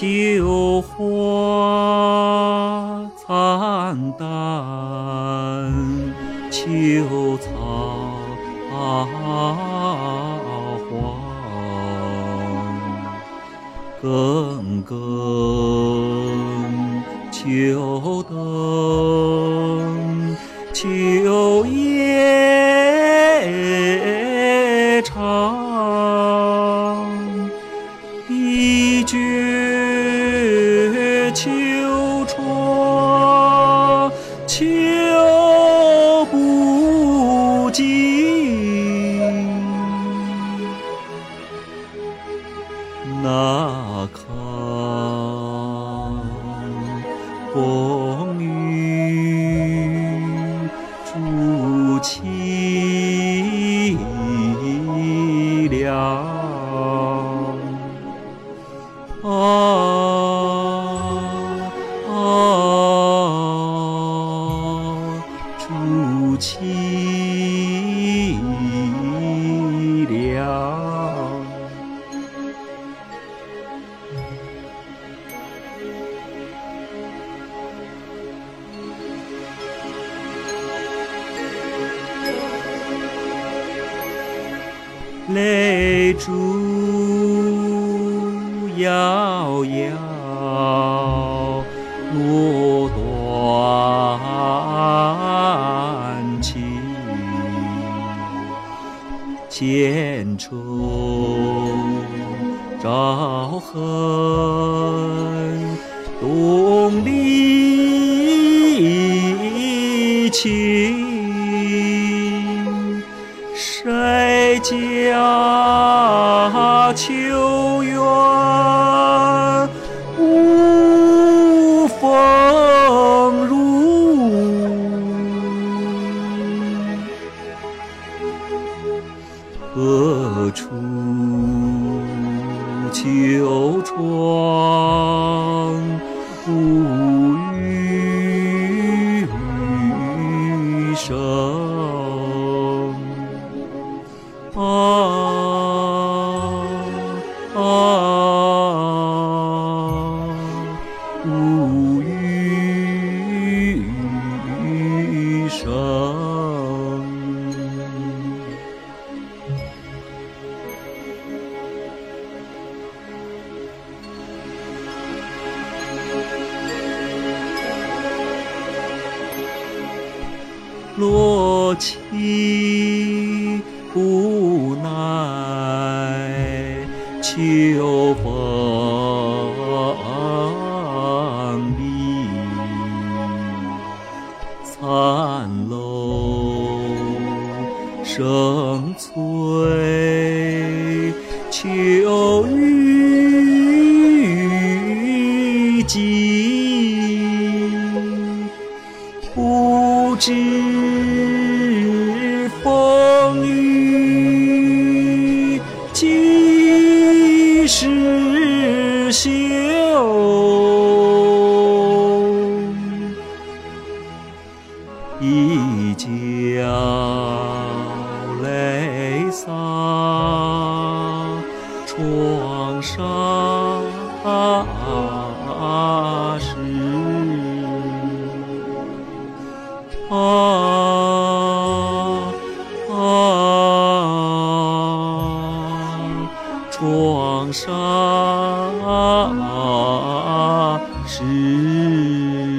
秋花惨淡，秋草黄，更更秋灯，秋夜秋不尽。那堪风雨助凄凉，啊，泪珠摇摇落断情，千愁照痕东离情。家秋园无风入？何处秋窗落起无奈，秋风里，残楼生翠，秋雨尽。不知风雨几时休，一觉泪洒窗纱时。啊啊，窗上时。